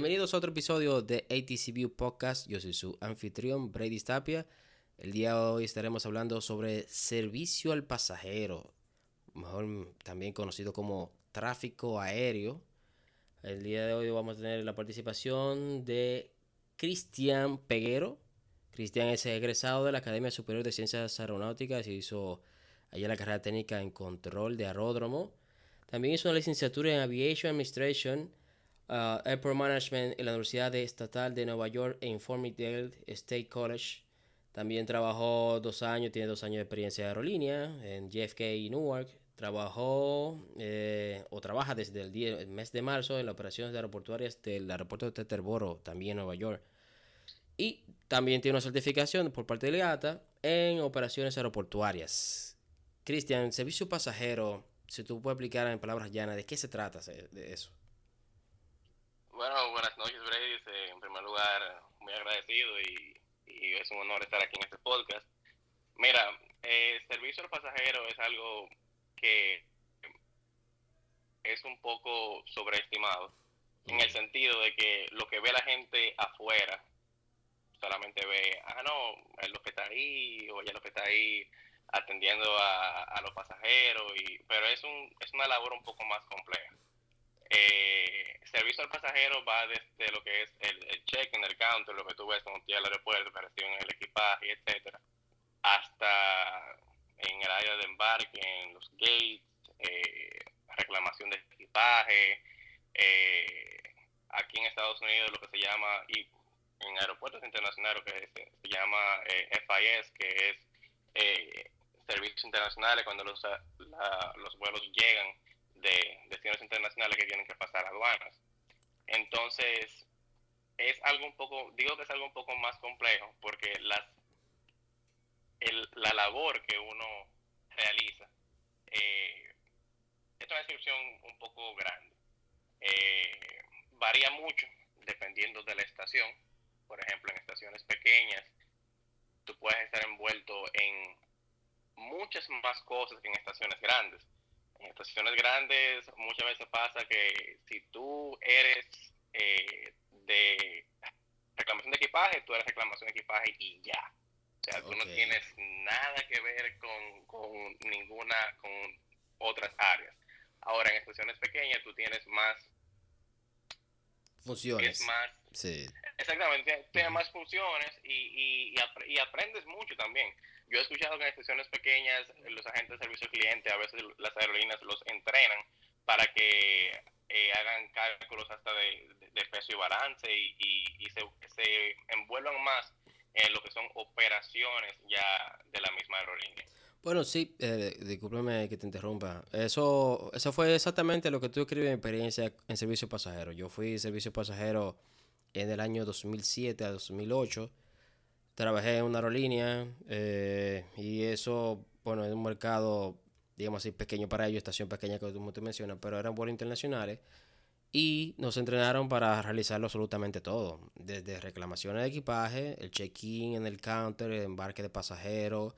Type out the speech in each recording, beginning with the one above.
Bienvenidos a otro episodio de ATC View Podcast. Yo soy su anfitrión, Brady Tapia. El día de hoy estaremos hablando sobre servicio al pasajero, mejor también conocido como tráfico aéreo. El día de hoy vamos a tener la participación de Cristian Peguero. Cristian es egresado de la Academia Superior de Ciencias Aeronáuticas y hizo allá la carrera técnica en control de aeródromo. También hizo una licenciatura en Aviation Administration, Airport Management en la Universidad Estatal de Nueva York en Farmingdale State College. También trabajó dos años, tiene dos años de experiencia de aerolínea en JFK y Newark. Trabajó eh, o trabaja desde el, el mes de marzo en las operaciones aeroportuarias del aeropuerto de Teterboro, también en Nueva York. Y también tiene una certificación por parte de IATA en operaciones aeroportuarias. Cristian, servicio pasajero, si tú puedes explicar en palabras llanas, ¿de qué se trata de eso? Bueno, buenas noches, Brady. En primer lugar, muy agradecido y, es un honor estar aquí en este podcast. Mira, eh, servicio al pasajero es algo que es un poco sobreestimado, en el sentido de que lo que ve la gente afuera solamente ve, ah, no, es lo que está ahí, o ya lo que está ahí atendiendo a, a los pasajeros, y, pero es, un, es una labor un poco más compleja. Eh, servicio al pasajero va desde lo que es el, el check en el counter, lo que tú ves cuando llegas al aeropuerto, operación en el equipaje, etcétera, hasta en el área de embarque, en los gates, eh, reclamación de equipaje, eh, aquí en Estados Unidos lo que se llama, y en aeropuertos internacionales, que se, llama eh, FIS, que es eh, servicios internacionales cuando los, los vuelos llegan de destinos internacionales que tienen que pasar aduanas. Entonces, es algo un poco, digo que es algo un poco más complejo, porque las el, la labor que uno realiza eh, es una descripción un poco grande. Eh, varía mucho dependiendo de la estación. Por ejemplo, en estaciones pequeñas, tú puedes estar envuelto en muchas más cosas que en estaciones grandes. En estaciones grandes muchas veces pasa que si tú eres eh, de reclamación de equipaje, tú eres reclamación de equipaje y ya. O sea, tú no tienes nada que ver con, con ninguna, con otras áreas. Ahora, en estaciones pequeñas tú tienes más funciones. más, sí. Exactamente, tienes más funciones y, y, y, aprendes mucho también. Yo he escuchado que en estaciones pequeñas los agentes de servicio al cliente, a veces las aerolíneas los entrenan para que eh, hagan cálculos hasta de, peso y balance y, se, se envuelvan más en lo que son operaciones ya de la misma aerolínea. Bueno, sí, eh, discúlpeme que te interrumpa. Eso, eso fue exactamente lo que tú escribes en experiencia en servicio pasajero. Yo fui servicio pasajero en el año 2007 a 2008. Trabajé en una aerolínea eh, y eso, bueno, es un mercado, digamos así, pequeño para ellos, estación pequeña que tú te mencionas, pero eran vuelos internacionales y nos entrenaron para realizarlo absolutamente todo, desde reclamaciones de equipaje, el check-in en el counter, el embarque de pasajeros,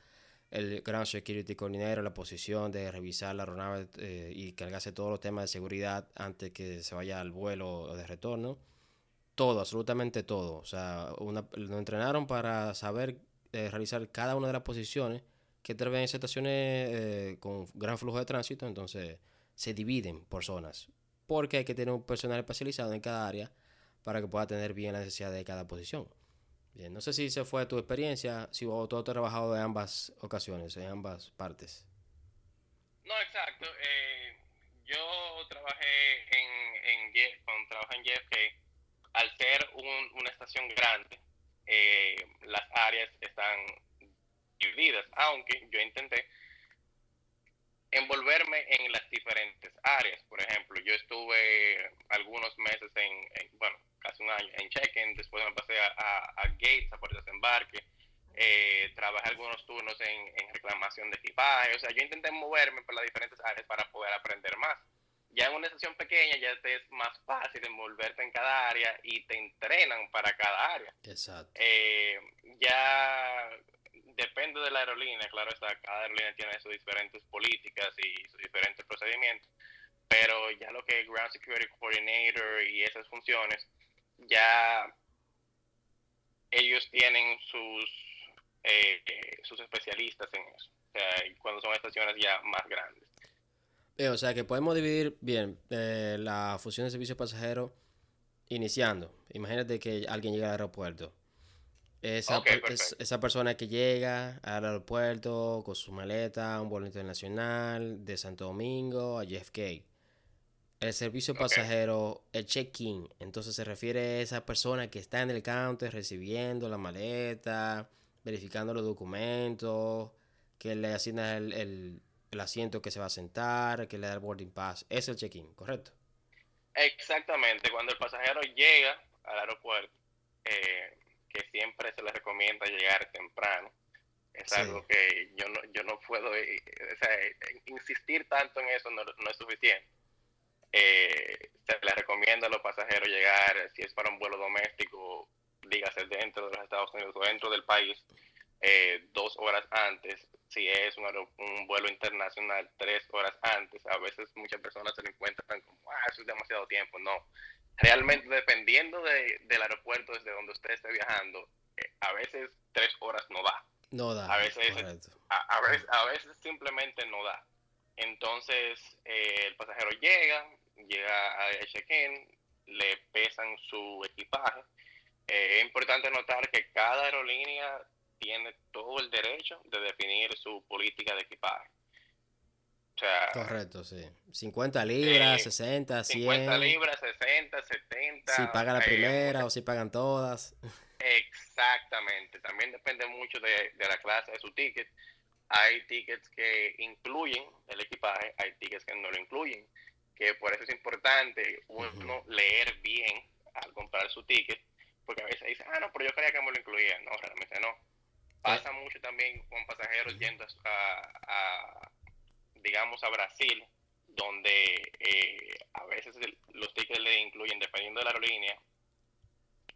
el Ground Security Coordinator, la posición de revisar la aeronave eh, y cargarse todos los temas de seguridad antes que se vaya al vuelo de retorno. Todo, absolutamente todo. O sea, una, nos entrenaron para saber eh, realizar cada una de las posiciones que tal en estaciones eh, con gran flujo de tránsito, entonces se dividen por zonas porque hay que tener un personal especializado en cada área para que pueda tener bien la necesidad de cada posición. Bien, no sé si se fue tu experiencia, si vos tú has trabajado en ambas ocasiones, en ambas partes. No, exacto. Eh, yo trabajé en, en, cuando trabajé en JFK, al ser una estación grande, eh, las áreas están divididas, aunque yo intenté envolverme en las diferentes áreas. Por ejemplo, yo estuve algunos meses en, bueno, casi un año en check-in, después me pasé a, gates, a puertas de embarque, eh, trabajé algunos turnos en, reclamación de equipaje, o sea, yo intenté moverme por las diferentes áreas para poder aprender más. Ya en una estación pequeña ya te es más fácil envolverte en cada área y te entrenan para cada área. Exacto. Eh, ya depende de la aerolínea, claro está, cada aerolínea tiene sus diferentes políticas y sus diferentes procedimientos, pero ya lo que es Ground Security Coordinator y esas funciones ya ellos tienen sus, eh, sus especialistas en eso. O sea, cuando son estaciones ya más grandes. Eh, o sea que podemos dividir bien eh, la función de servicio pasajero iniciando. Imagínate que alguien llega al aeropuerto. Esa, esa persona que llega al aeropuerto con su maleta, un vuelo internacional de Santo Domingo a JFK. El servicio pasajero, el check-in, entonces se refiere a esa persona que está en el counter recibiendo la maleta, verificando los documentos, que le asigna el, asiento que se va a sentar, que le da el boarding pass. Es el check-in, ¿correcto? Exactamente. Cuando el pasajero llega al aeropuerto, eh, que siempre se le recomienda llegar temprano. Es algo que yo no, yo no puedo, eh, insistir tanto en eso no, no es suficiente eh, se le recomienda a los pasajeros llegar, si es para un vuelo doméstico, dígase dentro de los Estados Unidos o dentro del país, eh, dos horas antes. Si es un, un, vuelo internacional, tres horas antes. A veces muchas personas se lo encuentran como, ah, eso es demasiado tiempo. No. Realmente, dependiendo de, del aeropuerto desde donde usted esté viajando, eh, a veces tres horas no da. No da. A veces, a, veces, a veces simplemente no da. Entonces, eh, el pasajero llega, llega a check-in, le pesan su equipaje. Eh, es importante notar que cada aerolínea tiene todo el derecho de definir su política de equipaje. Correcto, sí. 50 libras, 60, 100. 50 libras, 60, 70. Si paga la eh, primera o si pagan todas. Exactamente. También depende mucho de, de la clase de su ticket. Hay tickets que incluyen el equipaje, hay tickets que no lo incluyen que por eso es importante uno leer bien al comprar su ticket, porque a veces dice, ah, no, pero yo creía que me lo incluía. No, realmente no. Pasa mucho también con pasajeros yendo a, digamos, a Brasil, donde eh, a veces los tickets le incluyen, dependiendo de la aerolínea,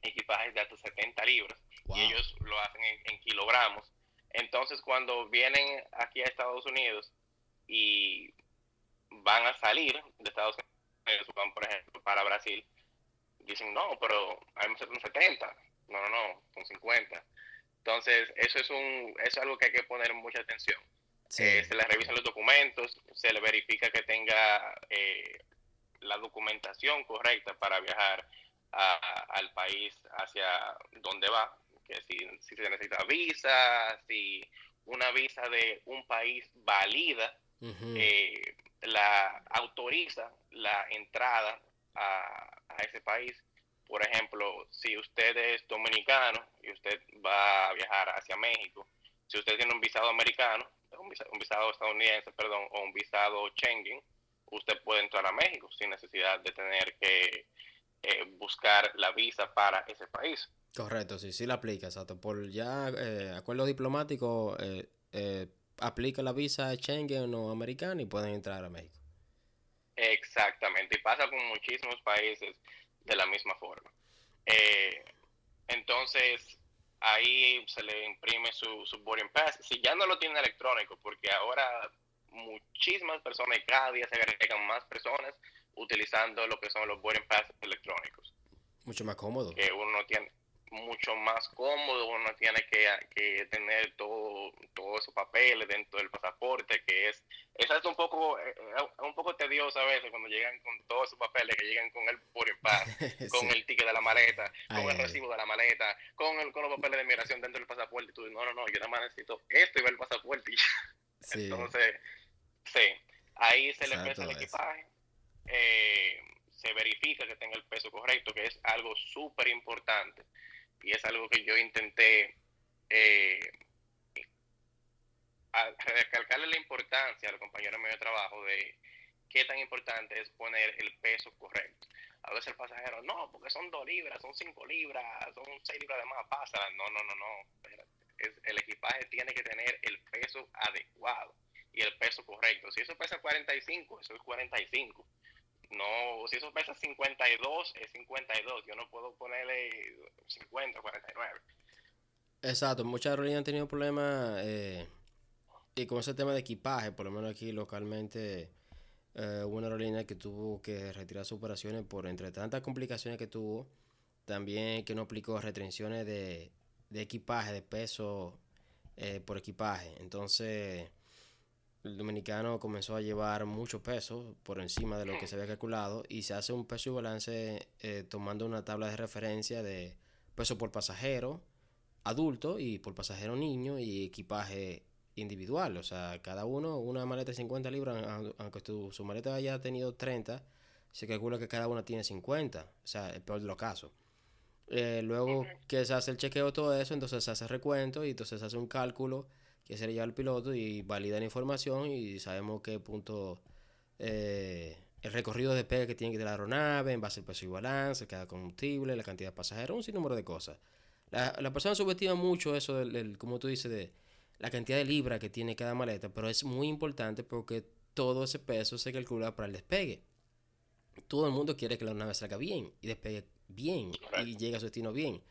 equipajes de hasta 70 libras, y ellos lo hacen en kilogramos. Entonces, cuando vienen aquí a Estados Unidos y van a salir de Estados Unidos, van, por ejemplo, para Brasil, dicen, no, pero hay un 70. No, no, no, son 50. Entonces, eso es, un, es algo que hay que poner mucha atención. Eh, se le revisan los documentos, se le verifica que tenga eh, la documentación correcta para viajar al país hacia donde va, que si, si se necesita visa, si una visa de un país valida, eh, la autoriza la entrada a, ese país. Por ejemplo, si usted es dominicano y usted va a viajar hacia México, si usted tiene un visado americano, un visado, estadounidense, perdón, o un visado Schengen, usted puede entrar a México sin necesidad de tener que eh, buscar la visa para ese país. Correcto, sí, sí la aplica, exacto. Por ya eh, acuerdo diplomático, eh aplica la visa Schengen o americana y pueden entrar a México. Exactamente, y pasa con muchísimos países de la misma forma. Eh, entonces, ahí se le imprime su, su boarding pass. Si ya no lo tiene electrónico, porque ahora muchísimas personas, cada día se agregan más personas utilizando lo que son los boarding pass electrónicos. Mucho más cómodo. Que uno tiene, mucho más cómodo, uno tiene que, tener todo, todos esos papeles dentro del pasaporte, que es, es un poco, eh, eh, un poco tedioso a veces cuando llegan con todos esos papeles, que llegan con el boarding pass, con el ticket de la maleta, con el recibo de la maleta, con, el, con los papeles de migración dentro del pasaporte, y tú dices, no, no, no, yo nada más necesito esto y ver el pasaporte Entonces, sí, ahí se le pesa el equipaje. Eh, se verifica que tenga el peso correcto, que es algo súper importante y es algo que yo intenté eh, recalcarle la importancia a los compañeros míos de trabajo de qué tan importante es poner el peso correcto. A veces el pasajero, no, porque son dos libras, son cinco libras, son seis libras de más, pasa. No, no, no, no. el equipaje tiene que tener el peso adecuado y el peso correcto. Si eso pesa 45, eso es 45 no, si eso pesa 52, es 52. Yo no puedo ponerle 50, 49. Exacto, muchas aerolíneas han tenido problemas eh, y con ese tema de equipaje, por lo menos aquí localmente eh, hubo una aerolínea que tuvo que retirar sus operaciones por entre tantas complicaciones que tuvo también que no aplicó restricciones de, de equipaje, de peso eh, por equipaje. Entonces, el dominicano comenzó a llevar mucho peso por encima de lo que se había calculado y se hace un peso y balance eh, tomando una tabla de referencia de peso por pasajero adulto y por pasajero niño y equipaje individual. O sea, cada uno una maleta de 50 libras, aunque su maleta haya tenido 30, se calcula que cada una tiene 50. O sea, el peor de los casos. Eh, luego que se hace el chequeo todo eso, entonces se hace recuento y entonces se hace un cálculo que se le lleva al piloto y valida la información y sabemos qué punto eh, el recorrido de despegue que tiene que tener la aeronave en base al peso y balance, cada combustible, la cantidad de pasajeros, un sinnúmero de cosas. La, la persona subestima mucho eso, del, como tú dices, de la cantidad de libras que tiene cada maleta, pero es muy importante porque todo ese peso se calcula para el despegue. Todo el mundo quiere que la nave salga bien y despegue bien y llegue a su destino bien.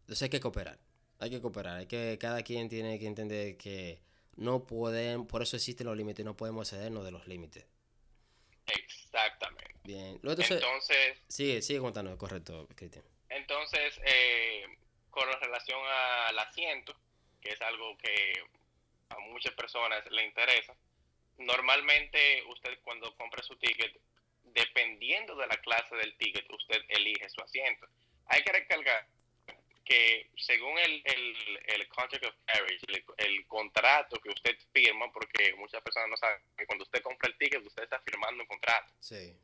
Entonces hay que cooperar. Hay que cooperar. Hay que, cada quien tiene que entender que no pueden, por eso existen los límites, no podemos excedernos de los límites. Exactamente. Bien. entonces, sigue, sigue contando, correcto, Cristian. Entonces, eh, con relación al asiento, que es algo que a muchas personas le interesa, normalmente usted cuando compra su ticket dependiendo de la clase del ticket, usted elige su asiento. Hay que recalcar que según el, el, contract of carriage, el, contrato que usted firma, porque muchas personas no saben que cuando usted compra el ticket, usted está firmando un contrato. Sí.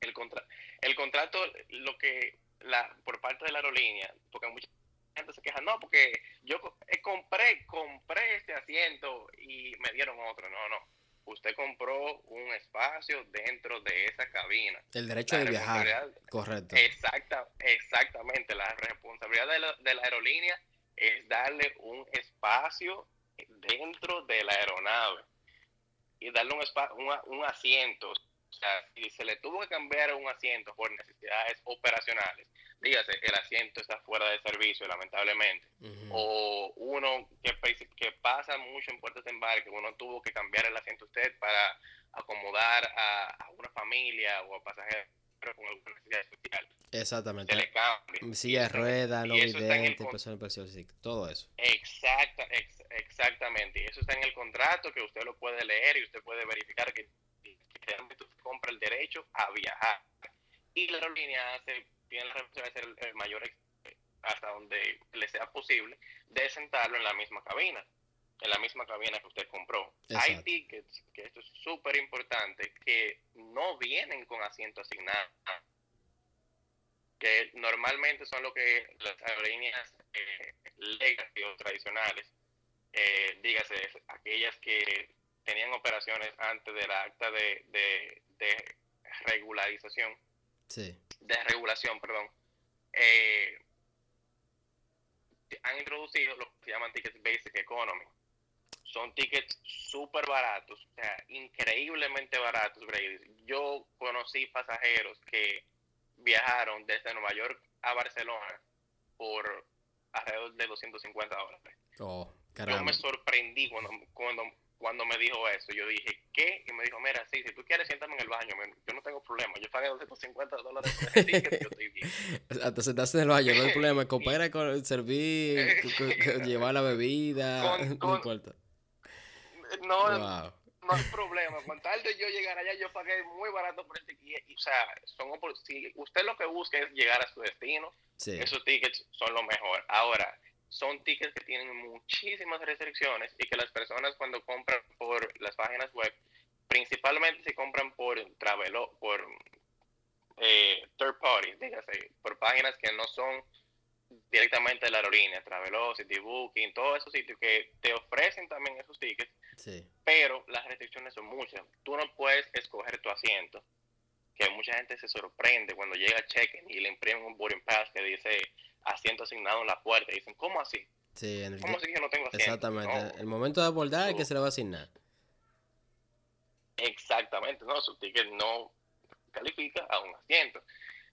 El, contra, el contrato, lo que, la, por parte de la aerolínea, porque mucha gente se queja, no, porque yo compré, compré este asiento y me dieron otro. No, no usted compró un espacio dentro de esa cabina. El derecho de viajar. Correcto. Exacta, exactamente. La responsabilidad de la, de la aerolínea es darle un espacio dentro de la aeronave y darle un, un, un asiento o sea, si se le tuvo que cambiar un asiento por necesidades operacionales, dígase, el asiento está fuera de servicio, lamentablemente, o uno que, que pasa mucho en puertas de embarque, uno tuvo que cambiar el asiento usted para acomodar a, una familia o a pasajeros con alguna necesidad especial. Exactamente. Se le cambia. Silla de rueda, no vidente, persona todo eso. Exacta, exactamente. Y eso está en el contrato que usted lo puede leer y usted puede verificar que realmente compra el derecho a viajar. Y la aerolínea hace, tiene la responsabilidad de ser el, mayor hasta donde le sea posible de sentarlo en la misma cabina, en la misma cabina que usted compró. Hay tickets, que esto es súper importante, que no vienen con asiento asignado, que normalmente son lo que las aerolíneas eh, legacy o tradicionales, eh, dígase, aquellas que tenían operaciones antes del acta de, de, regularización. Sí. De regulación, perdón. Eh, han introducido lo que se llaman tickets Basic Economy. Son tickets súper baratos, o sea, increíblemente baratos, Yo conocí pasajeros que viajaron desde Nueva York a Barcelona por alrededor de 250 dólares. Oh, Yo me sorprendí cuando, cuando cuando me dijo eso, yo dije, ¿qué? Y me dijo, mira, sí, si tú quieres, siéntame en el baño, yo no tengo problema, yo pagué 250 dólares por ese ticket yo estoy bien. Hasta sentarse en el baño, no hay problema, coopera con servir, llevar la bebida, no importa. No, no hay problema, con tal de yo llegar allá, yo pagué muy barato por el ticket, o sea, son, si usted lo que busca es llegar a su destino, esos tickets son lo mejor. Ahora, son tickets que tienen muchísimas restricciones y que las personas cuando compran por las páginas web, principalmente si compran por Travelo, por eh, third party, dígase, por páginas que no son directamente de la aerolínea, Travelocity, Booking, todos esos sitios que te ofrecen también esos tickets, pero las restricciones son muchas. Tú no puedes escoger tu asiento, que mucha gente se sorprende cuando llega a check y le imprimen un boarding pass que dice asiento asignado en la puerta. Y dicen, ¿cómo así? Sí, en el ¿Cómo así que no tengo asiento? Exactamente. El momento de abordar es que se le va a asignar. Exactamente, no, su ticket no califica a un asiento.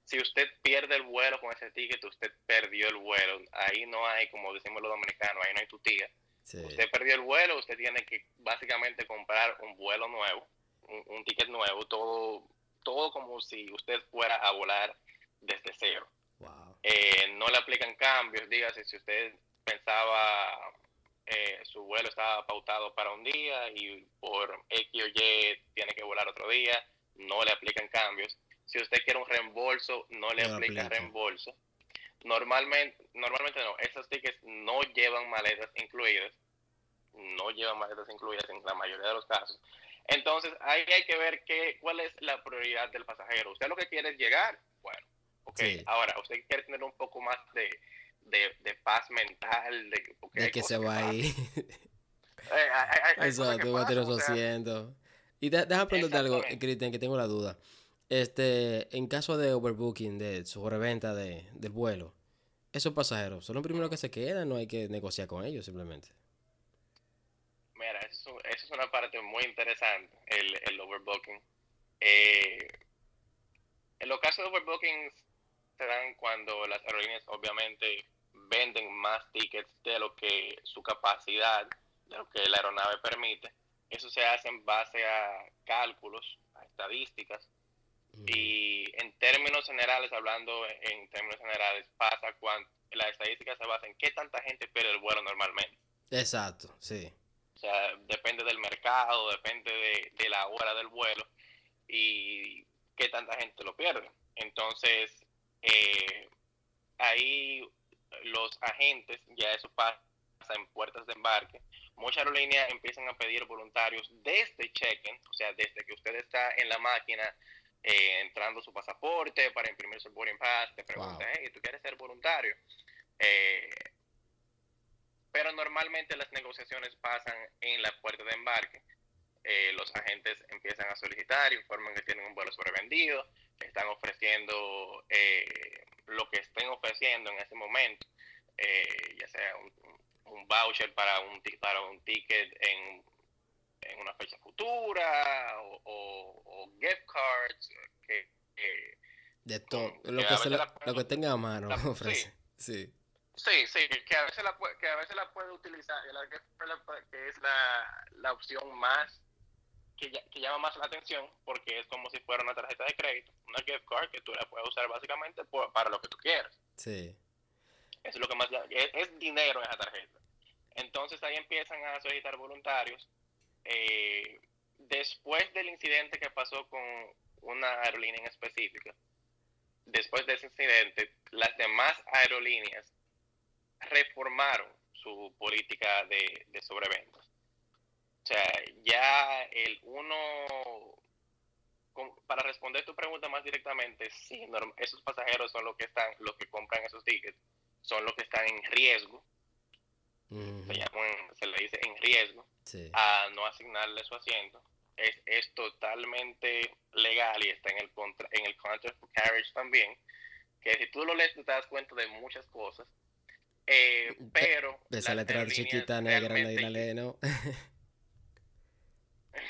Si usted pierde el vuelo con ese ticket, usted perdió el vuelo. Ahí no hay, como decimos los dominicanos, ahí no hay tu tía. Usted perdió el vuelo, usted tiene que básicamente comprar un vuelo nuevo, un, un, ticket nuevo, todo, todo como si usted fuera a volar desde cero. Eh, no le aplican cambios, dígase, si usted pensaba eh, su vuelo estaba pautado para un día y por X o Y tiene que volar otro día, no le aplican cambios. Si usted quiere un reembolso, no le aplica reembolso. Normalmente, normalmente no, esos tickets no llevan maletas incluidas, no llevan maletas incluidas en la mayoría de los casos. Entonces, ahí hay que ver qué, cuál es la prioridad del pasajero. Usted lo que quiere es llegar, ok. Ahora, usted quiere tener un poco más de, de, paz mental, de, que se va ahí. Eso, tú vas a tener asientos. Y déjame preguntarte algo, Cristian, que tengo la duda. Este, en caso de overbooking, de sobreventa de, del vuelo, esos pasajeros son los primeros que se quedan, no hay que negociar con ellos simplemente. Mira, eso, es una parte muy interesante, el, el overbooking. Eh, en los casos de overbooking se dan cuando las aerolíneas obviamente venden más tickets de lo que su capacidad, de lo que la aeronave permite. Eso se hace en base a cálculos, a estadísticas. Mm. Y en términos generales, hablando en términos generales, pasa cuando las estadísticas se basan en qué tanta gente pierde el vuelo normalmente. Exacto, sí. O sea, depende del mercado, depende de, de la hora del vuelo y qué tanta gente lo pierde. Entonces, eh, ahí los agentes, ya eso pasa en puertas de embarque, muchas aerolíneas empiezan a pedir voluntarios desde check-in, o sea, desde que usted está en la máquina eh, entrando su pasaporte para imprimir su boarding pass, te preguntan, hey, ¿tú quieres ser voluntario? Eh, pero normalmente las negociaciones pasan en la puerta de embarque. Eh, los agentes empiezan a solicitar, informan que tienen un vuelo sobrevendido, están ofreciendo eh, lo que estén ofreciendo en ese momento, eh, ya sea un, voucher para un, para un ticket en, en una fecha futura o, gift cards. Que, de todo, lo, que, lo que tenga a mano ofrece. Sí. sí. Sí, que a veces la, que a veces la puede utilizar, que es la, la opción más que, llama más la atención porque es como si fuera una tarjeta de crédito, una gift card que tú la puedes usar básicamente para lo que tú quieras. Sí. es lo que más es, es dinero esa tarjeta. Entonces ahí empiezan a solicitar voluntarios. Eh, después del incidente que pasó con una aerolínea en específica, después de ese incidente, las demás aerolíneas reformaron su política de, de sobreventas. Sea, ya el uno, para responder tu pregunta más directamente, sí, esos pasajeros son los que están, los que compran esos tickets, son los que están en riesgo, se, le dice en riesgo, a no asignarle su asiento. Es, es totalmente legal y está en el contra, en el contract for carriage también, que si tú lo lees te das cuenta de muchas cosas, eh, pero... De esa letra chiquita, negra, nadie la ¿no?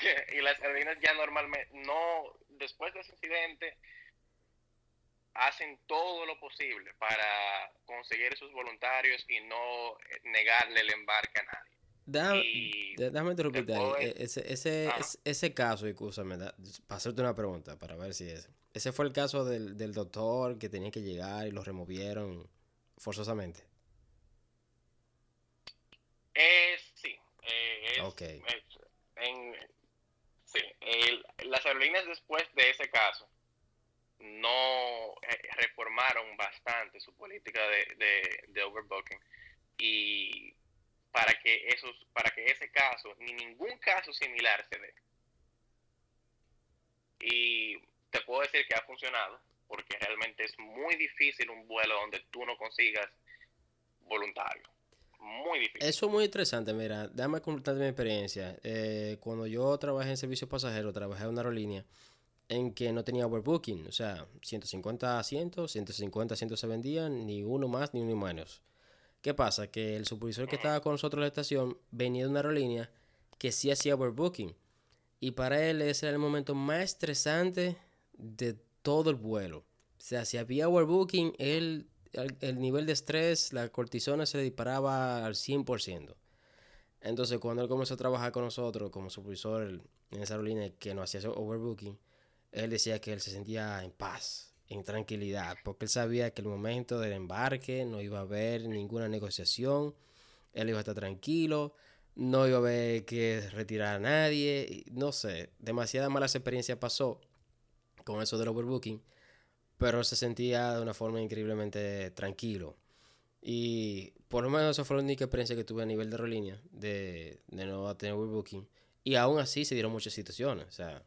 y las aerolíneas ya normalmente no, después de ese incidente, hacen todo lo posible para conseguir esos voluntarios y no eh, negarle el embarque a nadie. Déjame, interrumpirte ahí. E, ese, ese, ese, caso, escúchame, para hacerte una pregunta, para ver si es. ¿Ese fue el caso del, del doctor que tenía que llegar y lo removieron forzosamente? Es, sí. Eh, es, en, Sí, las aerolíneas después de ese caso no eh, reformaron bastante su política de, de, overbooking y para que esos para que ese caso ni ningún caso similar se dé. Y te puedo decir que ha funcionado porque realmente es muy difícil un vuelo donde tú no consigas voluntario muy difícil. Eso es muy interesante, mira, déjame contarte mi experiencia. Eh, cuando yo trabajé en servicio pasajero, trabajé en una aerolínea en que no tenía overbooking, o sea, 150 asientos, 150 asientos se vendían, ni uno más ni uno menos. ¿Qué pasa? Que el supervisor que estaba con nosotros en la estación venía de una aerolínea que sí hacía overbooking. Y para él ese era el momento más estresante de todo el vuelo. O sea, si había overbooking, él el, nivel de estrés, la cortisona se disparaba al 100%. Entonces, cuando él comenzó a trabajar con nosotros como supervisor en esa aerolínea que nos hacía overbooking, él decía que él se sentía en paz en tranquilidad, porque él sabía que el momento del embarque no iba a haber ninguna negociación, él iba a estar tranquilo, no iba a haber que retirar a nadie, no sé, demasiada mala experiencia pasó con eso del overbooking, pero se sentía de una forma increíblemente tranquilo. Y por lo menos esa fue la única experiencia que tuve a nivel de aerolínea, de, de no tener overbooking. Y aún así se dieron muchas situaciones, o sea,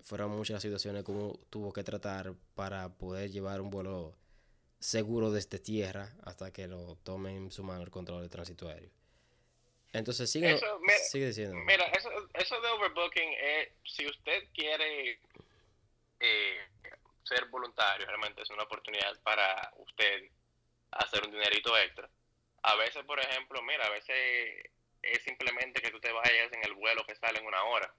fueron muchas las situaciones como tuvo que tratar para poder llevar un vuelo seguro desde tierra hasta que lo tomen en su mano el control de tránsito aéreo. Entonces sigue, sigue diciendo. Mira, eso, eso de overbooking, es, si usted quiere eh, ser voluntario, realmente es una oportunidad para usted hacer un dinerito extra. A veces, por ejemplo, mira, a veces es simplemente que tú te vayas en el vuelo que sale en una hora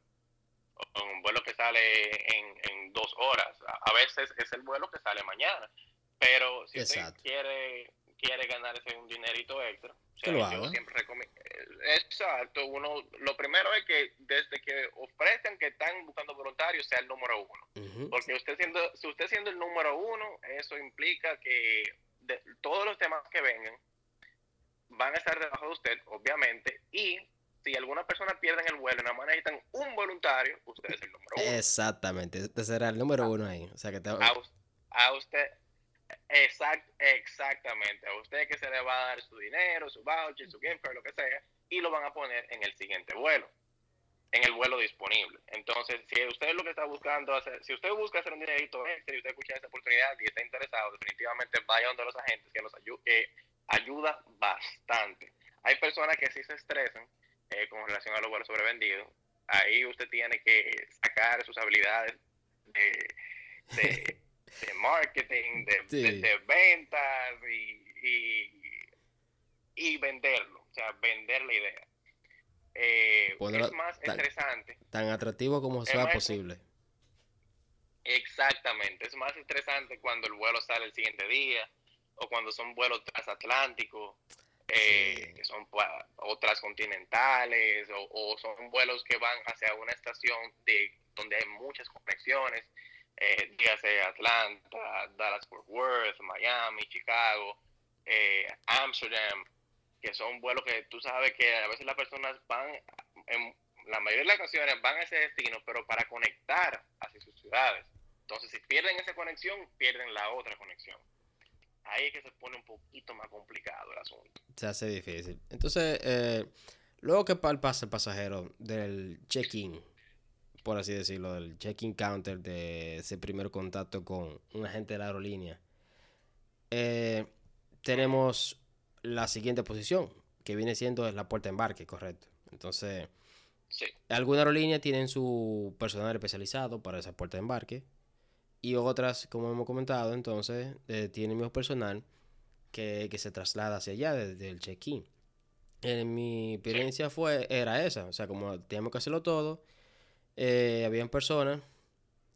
o en un vuelo que sale en, en dos horas. A, veces es el vuelo que sale mañana. Pero si usted quiere quiere ganarse un dinerito extra, yo siempre recomiendo. Eh, exacto, uno, lo primero es que desde que ofrecen que están buscando voluntarios sea el número uno. Porque usted siendo, si usted siendo el número uno, eso implica que todos los temas que vengan van a estar debajo de usted, obviamente, y si alguna persona pierde el vuelo y nada más necesitan un voluntario, usted es el número uno. Exactamente, usted será el número uno ahí. O sea que a, usted, exact, exactamente, a usted que se le va a dar su dinero, su voucher, su game lo que sea, y lo van a poner en el siguiente vuelo en el vuelo disponible. Entonces, si usted lo que está buscando hacer, si usted busca hacer un dinerito extra y usted escucha esa oportunidad y está interesado, definitivamente vaya donde los agentes que los ayuda bastante. Hay personas que sí se estresan eh, con relación a los vuelos sobrevendidos. Ahí usted tiene que sacar sus habilidades de, de, marketing, de, ventas y, y, y venderlo, o sea, vender la idea eh, es más tan, estresante. Tan atractivo como sea posible. Exactamente, es más estresante cuando el vuelo sale el siguiente día o cuando son vuelos transatlánticos, eh, que son otras continentales o, son vuelos que van hacia una estación de donde hay muchas conexiones, eh, dígase Atlanta, Dallas Fort Worth, Miami, Chicago, eh, Amsterdam, que son vuelos que tú sabes que a veces las personas van, en la mayoría de las ocasiones van a ese destino, pero para conectar hacia sus ciudades. Entonces, si pierden esa conexión, pierden la otra conexión. Ahí es que se pone un poquito más complicado el asunto. Se hace difícil. Entonces, eh, luego que pasa el pasajero del check-in, por así decirlo, del check-in counter, de ese primer contacto con un agente de la aerolínea, eh, tenemos la siguiente posición, que viene siendo la puerta de embarque, correcto. Entonces, sí. algunas aerolíneas tienen su personal especializado para esa puerta de embarque y otras, como hemos comentado, entonces, eh, tienen mismo personal que, se traslada hacia allá desde el check-in. En mi experiencia fue, era esa, o sea, como teníamos que hacerlo todo, eh, habían personas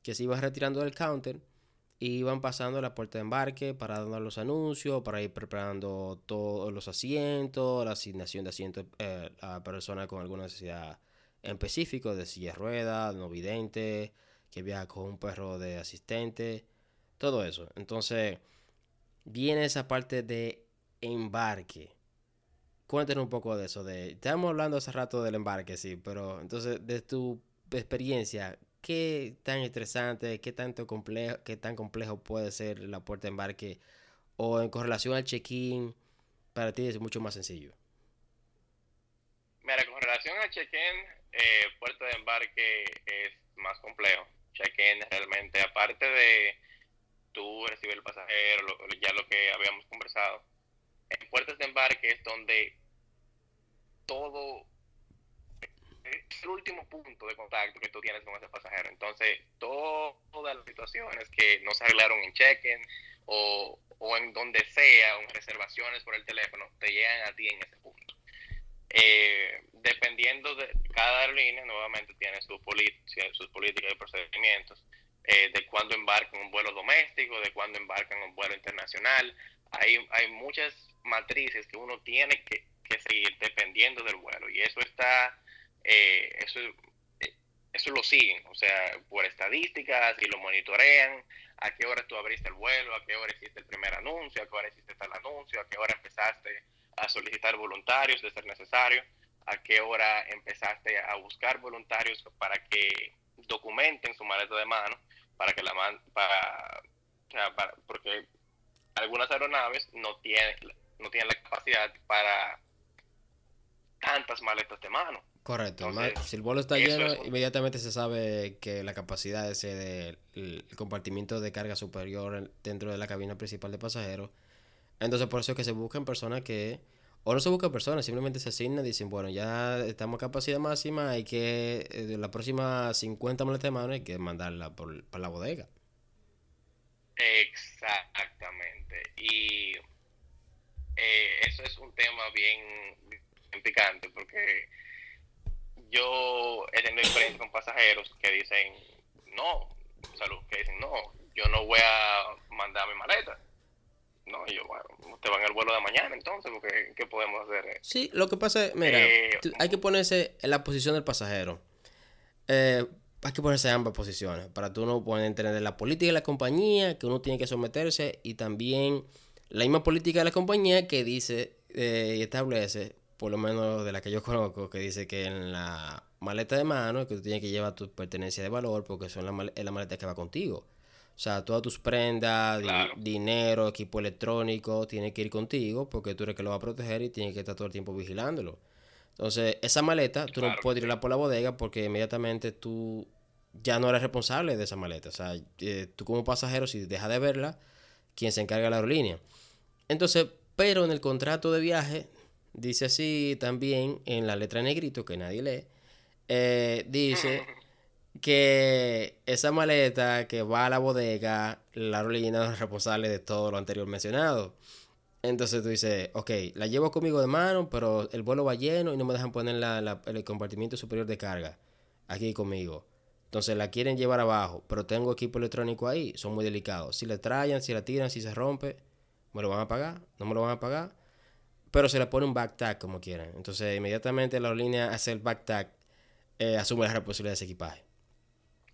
que se iban retirando del counter iban pasando la puerta de embarque para dar los anuncios, para ir preparando todos los asientos, la asignación de asientos eh, a personas con alguna necesidad en específico, de silla de ruedas, no vidente, que viaja con un perro de asistente, todo eso. Entonces, viene esa parte de embarque. Cuéntenos un poco de eso. De, estamos hablando hace rato del embarque, sí, pero entonces, de tu experiencia, qué tan estresante, qué tanto complejo, qué tan complejo puede ser la puerta de embarque o en correlación al check-in, para ti es mucho más sencillo. Mira, con relación al check-in, eh, puerta de embarque es más complejo. Check-in realmente, aparte de tú recibir el pasajero, ya lo que habíamos conversado, en puertas de embarque es donde todo es el último punto de contacto que tú tienes con ese pasajero. Entonces, todas las situaciones que no se arreglaron en check-in o, en donde sea, o en reservaciones por el teléfono, te llegan a ti en ese punto. Eh, dependiendo de cada aerolínea, nuevamente tiene sus, sus políticas y procedimientos eh, de cuándo embarcan un vuelo doméstico, de cuándo embarcan un vuelo internacional. Hay, hay muchas matrices que uno tiene que, que seguir dependiendo del vuelo y eso está eh, eso eso lo siguen, o sea, por estadísticas y lo monitorean, a qué hora tú abriste el vuelo, a qué hora hiciste el primer anuncio, a qué hora hiciste tal anuncio, a qué hora empezaste a solicitar voluntarios de ser necesario, a qué hora empezaste a buscar voluntarios para que documenten su maleta de mano, para que la man, para, para, porque algunas aeronaves no tienen, no tienen la capacidad para tantas maletas de mano. Correcto. si el vuelo está lleno, inmediatamente se sabe que la capacidad ese del compartimiento de carga superior dentro de la cabina principal de pasajeros. Entonces, por eso es que se buscan personas que. O no se buscan personas, simplemente se asignan y dicen, bueno, ya estamos a capacidad máxima, hay que. Eh, la próxima 50 maletas de mano hay que mandarla por, para la bodega. Exactamente. Y eh, eso es un tema bien, bien picante porque yo he tenido experiencia con pasajeros que dicen, no, salud, que dicen, no, yo no voy a mandar mi maleta. No, y yo, bueno, usted va en el vuelo de mañana entonces, porque ¿qué podemos hacer? Sí, lo que pasa es, mira, eh, hay que ponerse en la posición del pasajero. Eh, hay que ponerse en ambas posiciones para tú no poder entender la política de la compañía, que uno tiene que someterse, y también la misma política de la compañía que dice eh, y establece por lo menos de la que yo conozco, que dice que en la maleta de mano que tú tienes que llevar tu pertenencia de valor porque son la, es la maleta que va contigo. O sea, todas tus prendas, dinero, equipo electrónico, tiene que ir contigo porque tú eres que lo va a proteger y tienes que estar todo el tiempo vigilándolo. Entonces, esa maleta, tú no puedes irla por la bodega porque inmediatamente tú ya no eres responsable de esa maleta. O sea, eh, tú como pasajero, si dejas de verla, quien se encarga de la aerolínea. Entonces, pero en el contrato de viaje Dice así también en la letra negrito que nadie lee. Eh, dice que esa maleta que va a la bodega, la aerolínea es responsable de todo lo anterior mencionado. Entonces tú dices, ok, la llevo conmigo de mano, pero el vuelo va lleno y no me dejan poner la, el compartimiento superior de carga aquí conmigo. Entonces la quieren llevar abajo, pero tengo equipo electrónico ahí, son muy delicados. Si la traen, si la tiran, si se rompe, ¿me lo van a pagar? ¿No me lo van a pagar? Pero se le pone un back como quieran. Entonces, inmediatamente la aerolínea hace el back eh, asume la responsabilidad de ese equipaje.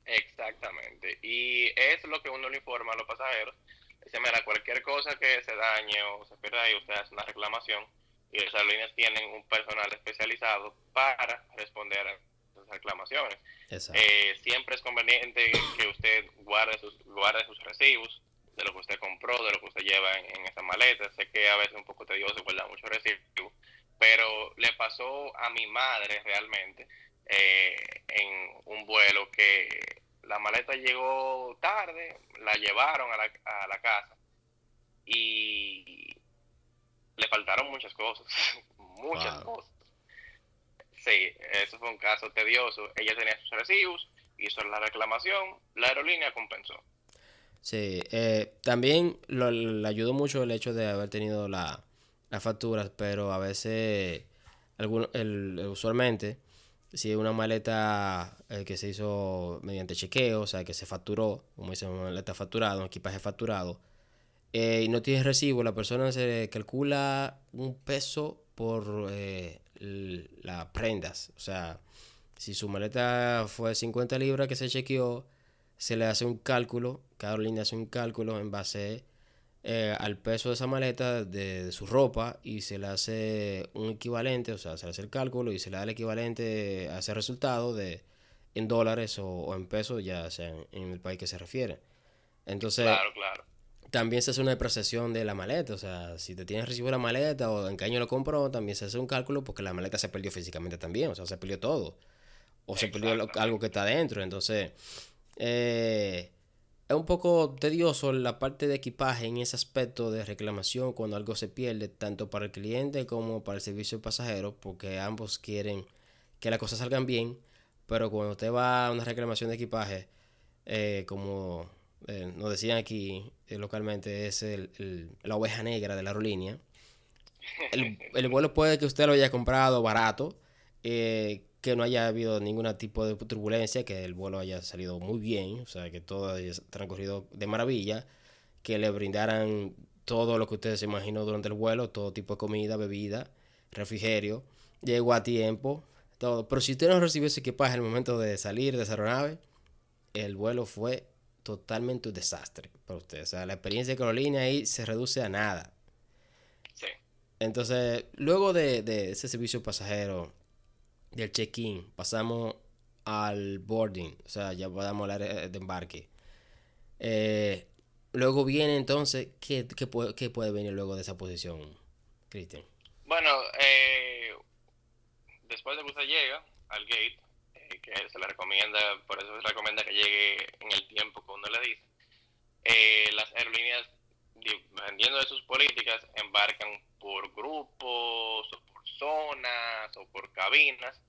Exactamente. Y es lo que uno le informa a los pasajeros. Dice, mira, cualquier cosa que se dañe o se pierda ahí, usted hace una reclamación y las aerolíneas tienen un personal especializado para responder a esas reclamaciones. Eh, siempre es conveniente que usted guarde sus, guarde sus recibos, de lo que usted compró, de lo que usted lleva en, esa maleta. Sé que a veces es un poco tedioso guardar mucho recibo, pero le pasó a mi madre realmente eh, en un vuelo que la maleta llegó tarde, la llevaron a la, a la casa y le faltaron muchas cosas, muchas cosas. Sí, eso fue un caso tedioso. Ella tenía sus recibos, hizo la reclamación, la aerolínea compensó. Sí, eh, también lo, le ayudó mucho el hecho de haber tenido la, las facturas, pero a veces, el, usualmente, si una maleta eh, que se hizo mediante chequeo, o sea, que se facturó, como dice, una maleta facturada, un equipaje facturado, eh, y no tiene recibo, la persona se calcula un peso por las prendas. O sea, si su maleta fue 50 libras que se chequeó, se le hace un cálculo, cada línea hace un cálculo en base eh, al peso de esa maleta, de, su ropa, y se le hace un equivalente, o sea, se le hace el cálculo y se le da el equivalente a ese resultado de, en dólares o, en pesos, ya sea en, el país que se refiere. Entonces, también se hace una depreciación de la maleta, o sea, si te tienes recibo la maleta o en qué año lo compró, también se hace un cálculo porque la maleta se perdió físicamente también, o sea, se perdió todo. O se perdió algo que está adentro, entonces eh, es un poco tedioso la parte de equipaje en ese aspecto de reclamación cuando algo se pierde, tanto para el cliente como para el servicio de pasajero, porque ambos quieren que las cosas salgan bien, pero cuando usted va a una reclamación de equipaje, eh, como eh, nos decían aquí localmente, es el, la oveja negra de la aerolínea. El, el, vuelo puede que usted lo haya comprado barato, no haya habido ningún tipo de turbulencia, que el vuelo haya salido muy bien, o sea, que todo haya transcurrido de maravilla, que le brindaran todo lo que usted se imaginó durante el vuelo, todo tipo de comida, bebida, refrigerio, llegó a tiempo, todo. Pero si usted no recibió ese equipaje en el momento de salir de esa aeronave, el vuelo fue totalmente un desastre para usted. O sea, la experiencia de Carolina ahí se reduce a nada. Sí. Entonces, luego de, de ese servicio pasajero, del check-in, pasamos al boarding, o sea, ya podamos hablar de embarque. Eh, luego viene entonces, ¿qué, qué, puede, ¿qué, puede, venir luego de esa posición, Cristian? Bueno, eh, después de que usted llega al gate, eh, que se le recomienda, por eso se recomienda que llegue en el tiempo que uno le dice, eh, las aerolíneas, dependiendo de sus políticas, embarcan por grupos o por zonas o por cabinas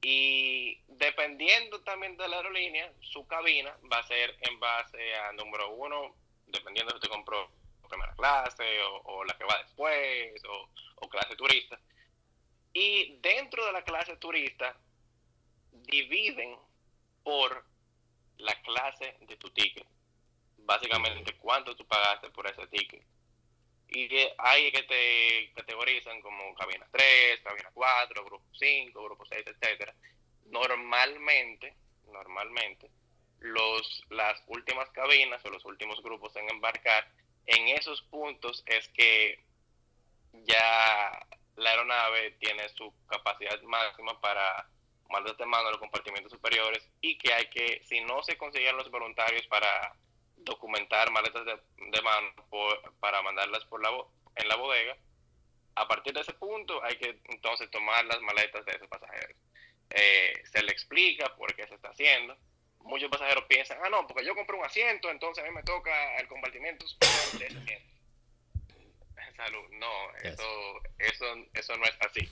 y dependiendo también de la aerolínea, su cabina va a ser en base a número uno, dependiendo si usted compró primera clase o, la que va después o, clase turista. Y dentro de la clase turista dividen por la clase de tu ticket. Básicamente, cuánto tú pagaste por ese ticket. Y hay que te categorizan como cabina 3, cabina 4, grupo 5, grupo 6, etcétera. Normalmente, normalmente, los, las últimas cabinas o los últimos grupos en embarcar, en esos puntos es que ya la aeronave tiene su capacidad máxima para mandar de mano a los compartimentos superiores y que hay que, si no se consiguen los voluntarios para documentar maletas de, mano para mandarlas por la, en la bodega. A partir de ese punto hay que entonces tomar las maletas de esos pasajeros. Eh, se le explica por qué se está haciendo. Muchos pasajeros piensan, ah, no, porque yo compré un asiento, entonces a mí me toca el compartimento de ese asiento. Salud, no, eso, eso, eso no es así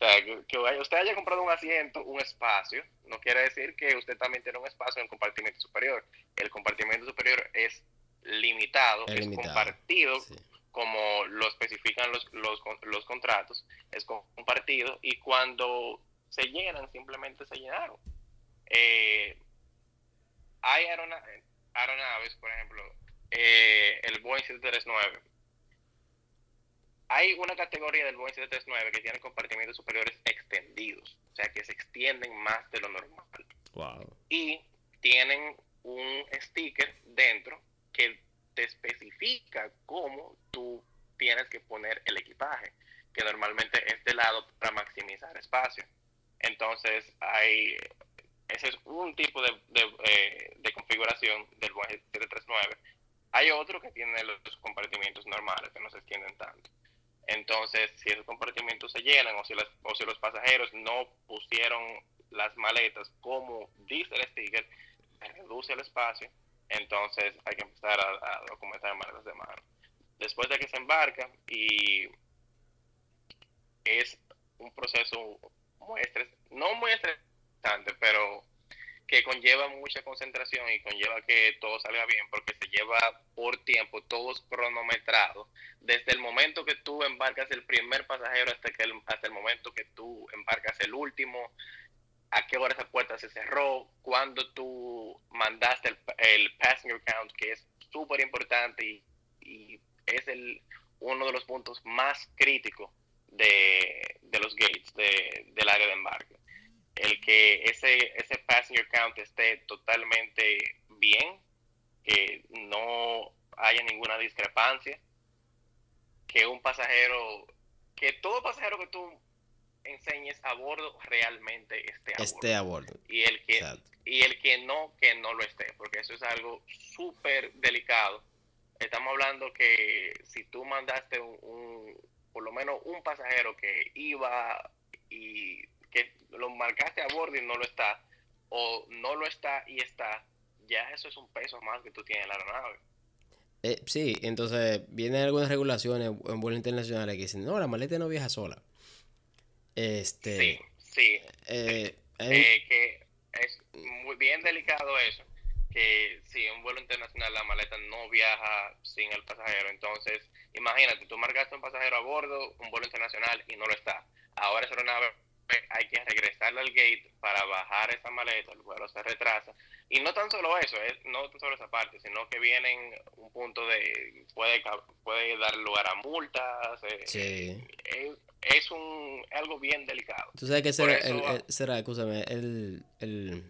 sea, que, usted haya comprado un asiento, un espacio, no quiere decir que usted también tiene un espacio en el compartimento superior. El compartimento superior es limitado, es, compartido, como lo especifican los, los, los contratos, es compartido y cuando se llenan, simplemente se llenaron. Eh, hay aeronaves, por ejemplo, eh, el Boeing 739 hay una categoría del Boeing 739 que tiene compartimentos superiores extendidos, o sea que se extienden más de lo normal. Wow. Y tienen un sticker dentro que te especifica cómo tú tienes que poner el equipaje, que normalmente es de lado para maximizar espacio. Entonces, hay ese es un tipo de, de, eh, de configuración del Boeing 739. Hay otro que tiene los compartimientos normales, que no se extienden tanto. Entonces, si esos compartimentos se llenan o si, o si los pasajeros no pusieron las maletas como dice el sticker, reduce el espacio, entonces hay que empezar a, documentar maletas de mano. Después de que se embarca y es un proceso muy no muy estresante, pero que conlleva mucha concentración y conlleva que todo salga bien porque se lleva por tiempo, todo es cronometrado. Desde el momento que tú embarcas el primer pasajero hasta, que el, hasta el momento que tú embarcas el último, a qué hora esa puerta se cerró, cuando tú mandaste el, el passenger count, que es súper importante y, y, es el, uno de los puntos más críticos de, de los gates de, del área de embarque el que ese, ese passenger count esté totalmente bien, que no haya ninguna discrepancia, que un pasajero, que todo pasajero que tú enseñes a bordo realmente esté a esté A bordo. Y el que y el que no, que no lo esté, porque eso es algo súper delicado. Estamos hablando que si tú mandaste un, por lo menos un pasajero que iba y que lo marcaste a bordo y no lo está, o no lo está y está, ya eso es un peso más que tú tienes en la aeronave. Eh, sí, entonces vienen algunas regulaciones en vuelos internacionales que dicen, no, la maleta no viaja sola. Este, sí, sí. Eh, eh, que es muy bien delicado eso, que si en un vuelo internacional la maleta no viaja sin el pasajero, entonces imagínate, tú marcaste un pasajero a bordo, un vuelo internacional y no lo está. Ahora esa aeronave hay que regresarle al gate para bajar esa maleta, el vuelo se retrasa. Y no tan solo eso, es, no tan solo esa parte, sino que vienen un punto de, puede, puede dar lugar a multas. Eh, sí. Es, un, algo bien delicado. Tú sabes que será, el, será escúchame, el, el,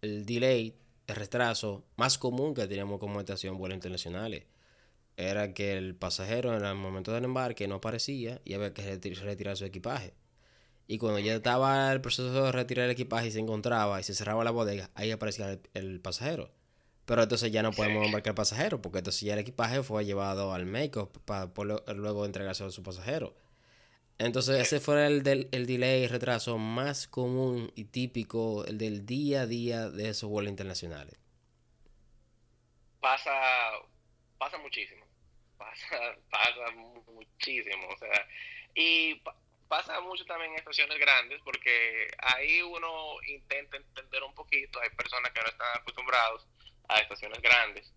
el delay, el retraso más común que teníamos como estación vuelos internacionales era que el pasajero en el momento del embarque no aparecía y había que retirar su equipaje. Y cuando ya estaba el proceso de retirar el equipaje y se encontraba y se cerraba la bodega, ahí aparecía el, pasajero. Pero entonces ya no podemos embarcar el pasajero, porque entonces ya el equipaje fue llevado al make para luego entregarse a su pasajero. Entonces ese fue el, del, el delay y retraso más común y típico, el del día a día de esos vuelos internacionales. Pasa, pasa muchísimo, pasa, pasa muchísimo, o sea, y pasa mucho también en estaciones grandes porque ahí uno intenta entender un poquito, hay personas que no están acostumbrados a estaciones grandes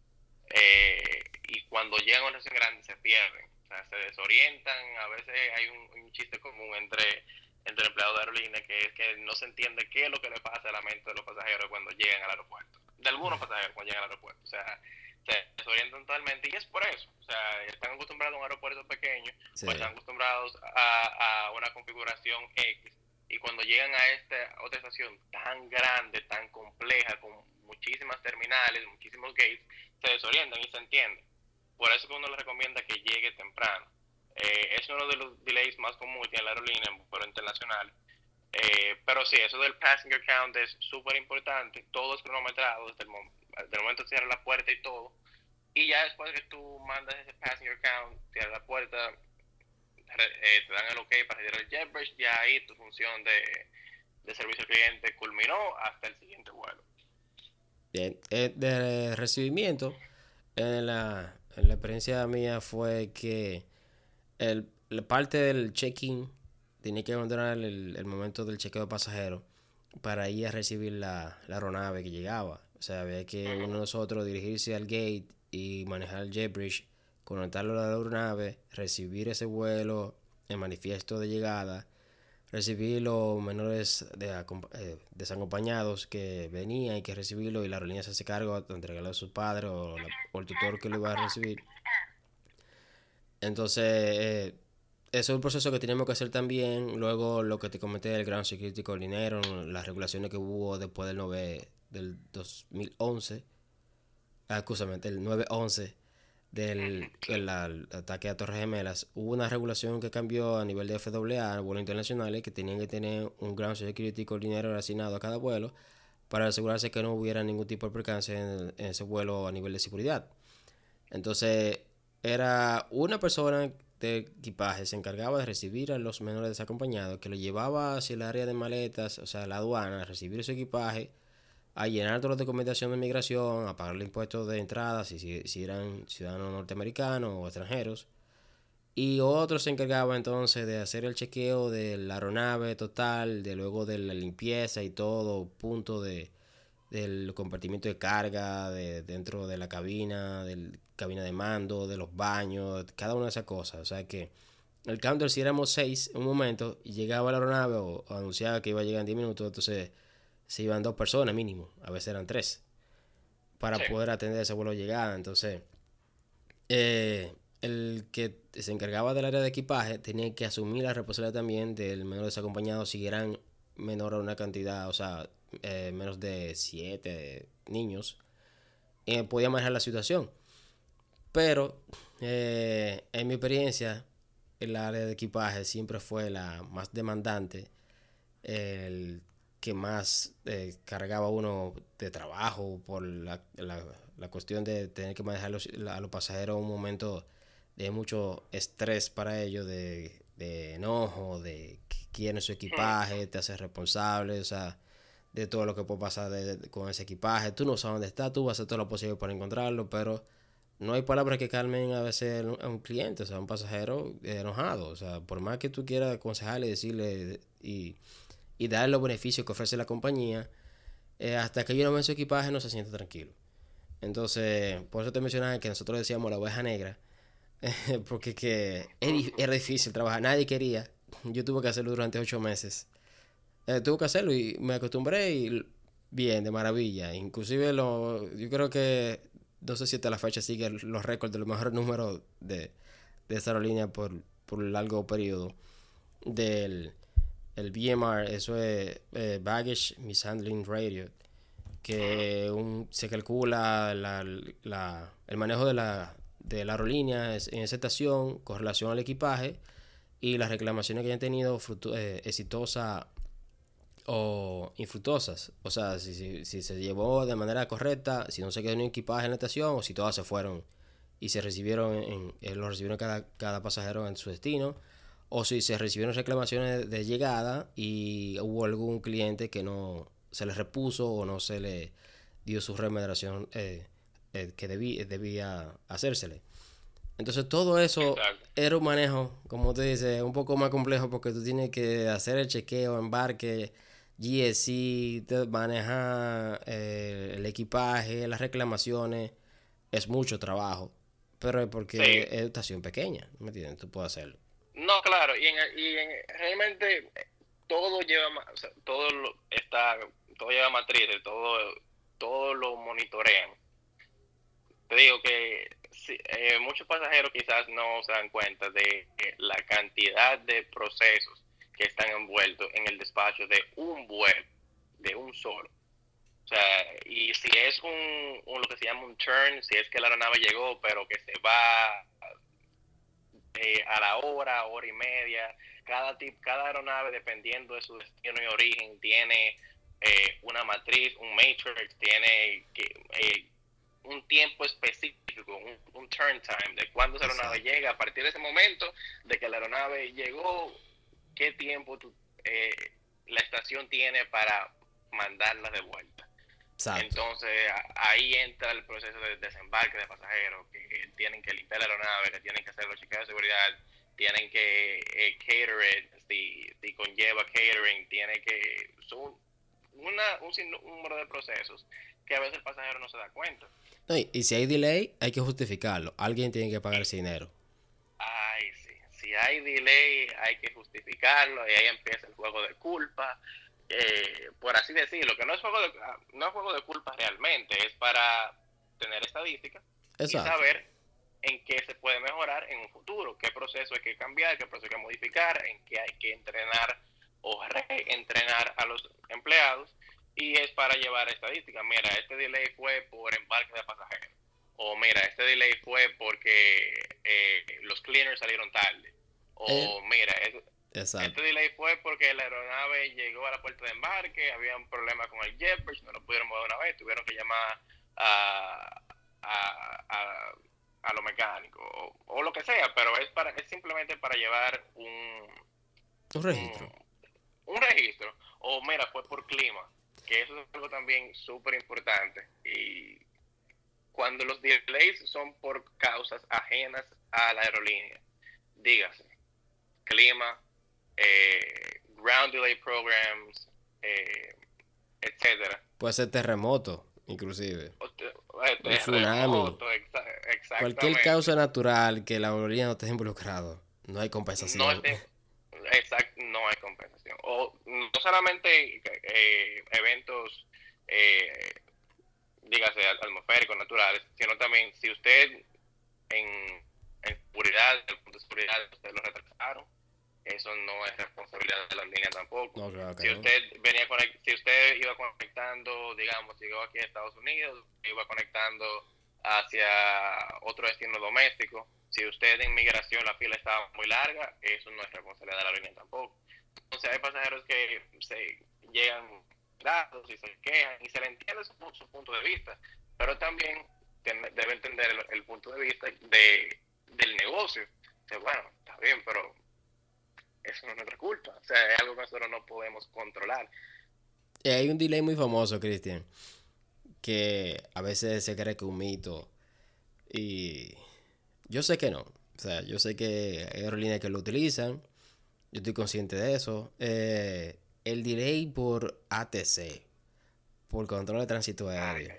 eh, y cuando llegan a una estación grande se pierden, o sea, se desorientan, a veces hay un, chiste común entre, entre empleados de aerolínea que es que no se entiende qué es lo que le pasa a la mente de los pasajeros cuando llegan al aeropuerto, de algunos pasajeros cuando llegan al aeropuerto, o sea, se desorientan totalmente y es por eso. O sea, están acostumbrados a un aeropuerto pequeño, pues están acostumbrados a, a, una configuración X y cuando llegan a esta otra estación tan grande, tan compleja, con muchísimas terminales, muchísimos gates, se desorientan y se entienden. Por eso que uno les recomienda que llegue temprano. Eh, es uno de los delays más comunes en la aerolínea en vuelo internacional. Eh, pero sí, eso del passenger count es súper importante. Todo es cronometrado desde el, el momento cierra la puerta y todo. Y ya después que tú mandas ese passenger count, cierra la puerta, eh, te dan el ok para retirar el JetBridge, ya ahí tu función de, de servicio al cliente culminó hasta el siguiente vuelo. Bien, eh, de recibimiento, en la, en la experiencia mía fue que el, la parte del check-in tenía que abandonar el, el, momento del chequeo de pasajeros para ir a recibir la, la aeronave que llegaba. O sea, había que uno de nosotros dirigirse al gate y manejar el jetbridge, conectarlo a la aeronave, recibir ese vuelo, el manifiesto de llegada, recibir los menores de, eh, desacompañados que venían y que recibirlo y la aerolínea se hace cargo de entregarlo a su padre o, el tutor que lo iba a recibir. Entonces, eh, eso es un proceso que tenemos que hacer también. Luego, lo que te comenté del Ground Security Coordinator, las regulaciones que hubo después del 9 del 2011, ah, el 911 del el, ataque a Torres Gemelas, hubo una regulación que cambió a nivel de FAA, vuelos internacionales, que tenían que tener un Ground Security Coordinator asignado a cada vuelo para asegurarse que no hubiera ningún tipo de percance en, ese vuelo a nivel de seguridad. Entonces, era una persona de equipaje se encargaba de recibir a los menores desacompañados, que lo llevaba hacia el área de maletas, o sea, la aduana, a recibir su equipaje a llenar toda la documentación de migración, a pagar el impuesto de entrada si, si, eran ciudadanos norteamericanos o extranjeros. Y otro se encargaba entonces de hacer el chequeo de la aeronave total, de luego de la limpieza y todo, punto de del compartimiento de carga, de dentro de la cabina, del cabina de mando, de los baños, cada una de esas cosas. O sea que el counter si éramos seis un momento llegaba la aeronave o, anunciaba que iba a llegar en 10 minutos, entonces se iban dos personas mínimo, a veces eran tres, para poder atender ese vuelo de llegada. Entonces, eh, el que se encargaba del área de equipaje tenía que asumir la responsabilidad también del menor desacompañado si eran menor a una cantidad, o sea, eh, menos de siete niños, y podía manejar la situación. Pero, eh, en mi experiencia, el área de equipaje siempre fue la más demandante. El que más eh, cargaba uno de trabajo por la, la, cuestión de tener que manejar a los pasajeros un momento de mucho estrés para ellos, de, de enojo, de que quieren su equipaje, te hace responsable, o sea, de todo lo que puede pasar con ese equipaje. Tú no sabes dónde está, tú vas a hacer todo lo posible para encontrarlo, pero no hay palabras que calmen a veces a un cliente, o sea, a un pasajero enojado. O sea, por más que tú quieras aconsejarle, decirle y y dar los beneficios que ofrece la compañía, eh, hasta que yo no su equipaje no se siente tranquilo. Entonces, por eso te mencionaba que nosotros decíamos la oveja negra, porque que era difícil trabajar, nadie quería. Yo tuve que hacerlo durante ocho meses eh, tuve que hacerlo y me acostumbré y bien, de maravilla. Inclusive lo, yo creo que, no sé si hasta la fecha sigue los récords de los mejores números de, de esta aerolínea por, por largo periodo. Del el BMR, eso es eh, Baggage Mishandling Radio, que un, se calcula la, la, el manejo de la, de la aerolínea en esa estación con relación al equipaje y las reclamaciones que hayan tenido eh, exitosas o infructuosas. O sea, si, si, se llevó de manera correcta, si no se quedó en un equipaje en la estación o si todas se fueron y se recibieron, en, eh, lo recibieron cada, cada pasajero en su destino o si se recibieron reclamaciones de llegada y hubo algún cliente que no se le repuso o no se le dio su remuneración eh, eh, que debía hacérsele. Entonces todo eso era un manejo, como te dice, un poco más complejo porque tú tienes que hacer el chequeo, embarque, GSC, manejar eh, el equipaje, las reclamaciones, es mucho trabajo, pero es porque es estación pequeña, ¿me entiendes? Tú puedes hacerlo. No, claro, y, en, y en, realmente todo lleva, todo está, todo lleva matrices, todo, todo lo monitorean. Te digo que eh, muchos pasajeros quizás no se dan cuenta de la cantidad de procesos que están envueltos en el despacho de un vuelo, de un solo. O sea, y si es un, un, lo que se llama un turn, si es que la aeronave llegó, pero que se va eh, a la hora, hora y media. Cada, tip, cada aeronave, dependiendo de su destino y origen, tiene eh, una matriz, un matrix, tiene que, eh, un tiempo específico, un, turn time, de cuándo esa aeronave llega. A partir de ese momento, de que la aeronave llegó, qué tiempo la estación tiene para mandarla de vuelta. Entonces ahí entra el proceso de desembarque de pasajeros que tienen que limpiar la aeronave, que tienen que hacer los chequeos de seguridad, tienen que eh, cater si, si, conlleva catering, tiene que... Son una, un número de procesos que a veces el pasajero no se da cuenta. y, si hay delay, hay que justificarlo. Alguien tiene que pagar ese dinero. Ay, sí. Si hay delay, hay que justificarlo y ahí empieza el juego de culpa eh, por así decirlo, que no es juego de, no es juego de culpa realmente, es para tener estadísticas y saber en qué se puede mejorar en un futuro, qué proceso hay que cambiar, qué proceso hay que modificar, en qué hay que entrenar o reentrenar a los empleados y es para llevar estadísticas. Mira, este delay fue por embarque de pasajeros. O mira, este delay fue porque eh, los cleaners salieron tarde. O eh, mira, este delay fue porque la aeronave llegó a la puerta de embarque, había un problema con el jetbridge, no lo pudieron mover una vez, tuvieron que llamar a, a, a, lo mecánico o, lo que sea, pero es para es simplemente para llevar un, un registro. Un, registro. O mira, fue por clima, que eso es algo también súper importante. Y cuando los delays son por causas ajenas a la aerolínea, dígase, clima, eh, ground delay programs, eh, etcétera. Puede ser terremoto, inclusive. Eh, tsunami. Cualquier causa natural que la aerolínea no esté involucrado, no hay compensación. No, no hay compensación. O no solamente eh, eventos, eh, dígase, atmosféricos, naturales, sino también si usted en, en seguridad, el punto de seguridad, usted lo retrasaron, eso no es responsabilidad de la línea tampoco. si usted venía si usted iba conectando, digamos, llegó aquí a Estados Unidos, iba conectando hacia otro destino doméstico, si usted en migración la fila estaba muy larga, eso no es responsabilidad de la línea tampoco. Entonces hay pasajeros que se llegan datos y se quejan y se le entiende su, punto de vista, pero también debe entender el, punto de vista de, del negocio. bueno, está bien, pero eso no es nuestra culpa. O sea, es algo que nosotros no podemos controlar. Y hay un delay muy famoso, Cristian, que a veces se cree que es un mito. Y yo sé que no. O sea, yo sé que hay aerolíneas que lo utilizan. Yo estoy consciente de eso. Eh, el delay por ATC, por control de tránsito aéreo.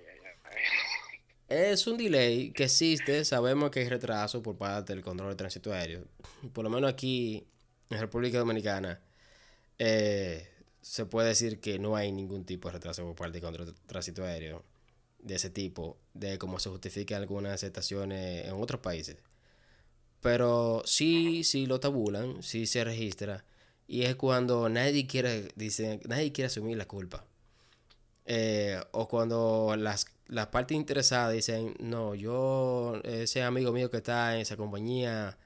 Es un delay que existe, sabemos que hay retraso por parte del control de tránsito aéreo. Por lo menos aquí en República Dominicana, eh, se puede decir que no hay ningún tipo de retraso por parte contra el tránsito aéreo de ese tipo, de cómo se justifica algunas estaciones en otros países. Pero sí, sí lo tabulan, sí se registra. Y es cuando nadie quiere, dice, nadie quiere asumir la culpa. Eh, o cuando las, las partes interesadas dicen, no, yo, ese amigo mío que está en esa compañía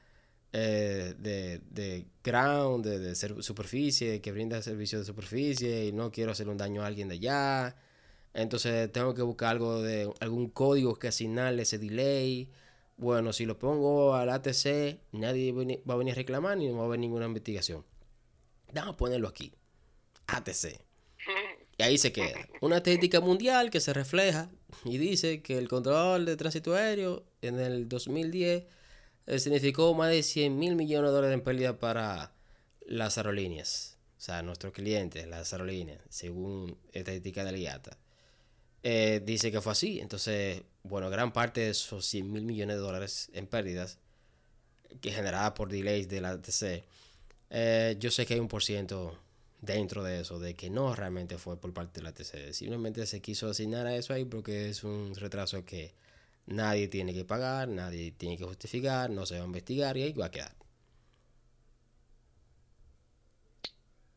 eh, de, de, ground, de, de, superficie, que brinda servicio de superficie y no quiero hacer un daño a alguien de allá. Entonces tengo que buscar algo de algún código que asignarle ese delay. Bueno, si lo pongo al ATC, nadie va a venir a reclamar ni no va a haber ninguna investigación. Vamos a ponerlo aquí. ATC. Y ahí se queda. Una estadística mundial que se refleja y dice que el control de tránsito aéreo en el 2010 eh, significó más de 100 mil millones de dólares en pérdida para las aerolíneas. O sea, nuestros clientes, las aerolíneas, según estadística de IATA. Eh, dice que fue así. Entonces, bueno, gran parte de esos 100 mil millones de dólares en pérdidas que generada por delays de la ATC, eh, yo sé que hay un por ciento dentro de eso, de que no realmente fue por parte de la TC. Simplemente se quiso asignar a eso ahí porque es un retraso que nadie tiene que pagar, nadie tiene que justificar, no se va a investigar y ahí va a quedar.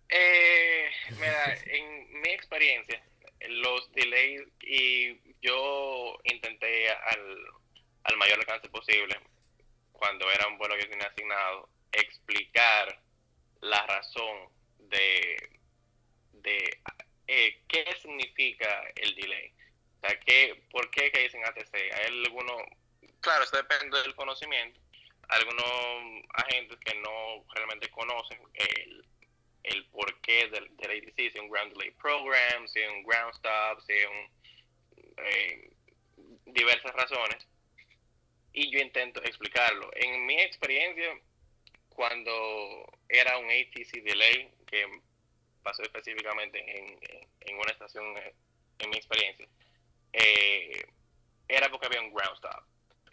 Eh, mira, en mi experiencia, los delays y yo intenté al, al mayor alcance posible, cuando era un vuelo que tenía asignado, explicar la razón de, de eh, qué significa el delay. O sea, ¿qué, ¿por qué que dicen ATC? Hay algunos, claro, eso depende del conocimiento. Algunos agentes que no realmente conocen el, el porqué del delay, si es un ground delay program, si es un ground stop, si es un, eh, diversas razones. Y yo intento explicarlo. En mi experiencia, cuando era un ATC delay, que pasó específicamente en, en una estación, eh, en mi experiencia, eh, era porque había un ground stop.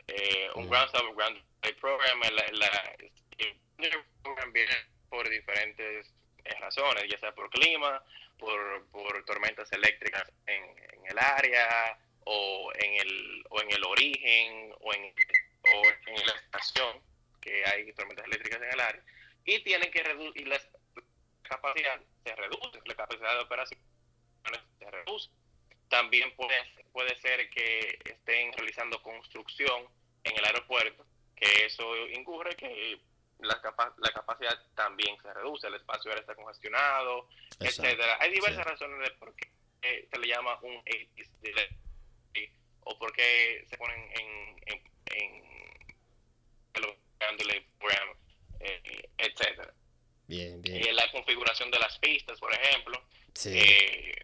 Eh, un mm. ground stop, un ground delay program, la, la, el program viene por diferentes razones, ya sea por clima, por, por tormentas eléctricas en, en, el área, o en el, o en el origen, o en, o en la estación que hay tormentas eléctricas en el área, y tienen que reducir la capacidad, se reduce, la capacidad de operación se reduce. También puede, puede ser que estén realizando construcción en el aeropuerto, que eso incurre que la, capa la capacidad también se reduce, el espacio aéreo está congestionado, etcétera. Hay diversas razones de por qué se le llama un ATIS o por qué se ponen en, en, en program, eh, etcétera. Bien, bien. Y la configuración de las pistas, por ejemplo. Eh,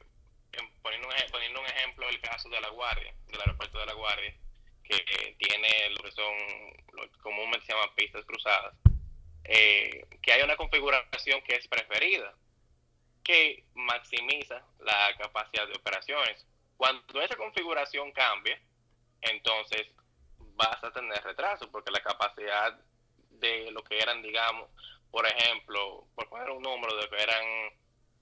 poniendo, un, poniendo un ejemplo, el caso de La Guardia, del aeropuerto de La Guardia, que tiene lo que son, lo que comúnmente se llaman pistas cruzadas, eh, que hay una configuración que es preferida, que maximiza la capacidad de operaciones. Cuando esa configuración cambie, entonces vas a tener retraso porque la capacidad de lo que eran, digamos, por ejemplo, por poner un número de que eran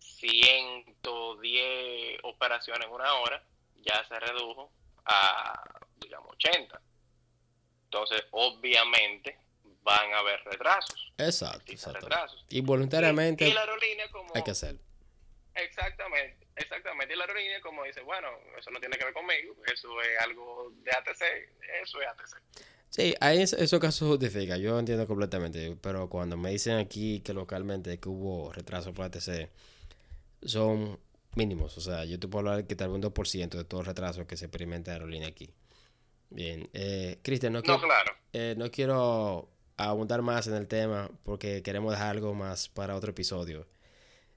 110 operaciones en una hora, ya se redujo a, digamos, 80. Entonces, obviamente, van a haber retrasos. Exacto. Y voluntariamente la aerolínea como, hay que hacer. Exactamente. Exactamente, y la aerolínea como dice, bueno, eso no tiene que ver conmigo, eso es algo de ATC, eso es ATC. Sí, ahí eso casos justifica, yo entiendo completamente, pero cuando me dicen aquí que localmente que hubo retraso por ATC, son mínimos, o sea, yo te puedo hablar que tal vez un 2% de todo el retraso que se experimenta en aerolínea aquí. Bien, eh, Cristian, no, quiero, eh, no quiero abundar más en el tema porque queremos dejar algo más para otro episodio.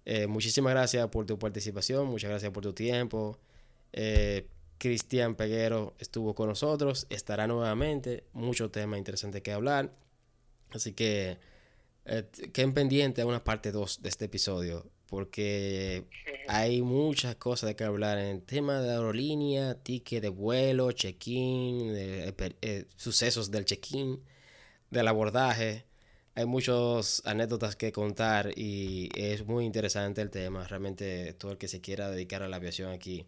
Eh, muchísimas gracias por tu participación, muchas gracias por tu tiempo. Eh, Cristian Peguero estuvo con nosotros, estará nuevamente, mucho tema interesante que hablar. Así que queden pendientes a una parte 2 de este episodio, porque hay muchas cosas de que hablar en el tema de aerolínea, ticket de vuelo, check-in, sucesos del check-in, del abordaje. hay muchas anécdotas que contar y es muy interesante el tema. Realmente todo el que se quiera dedicar a la aviación aquí,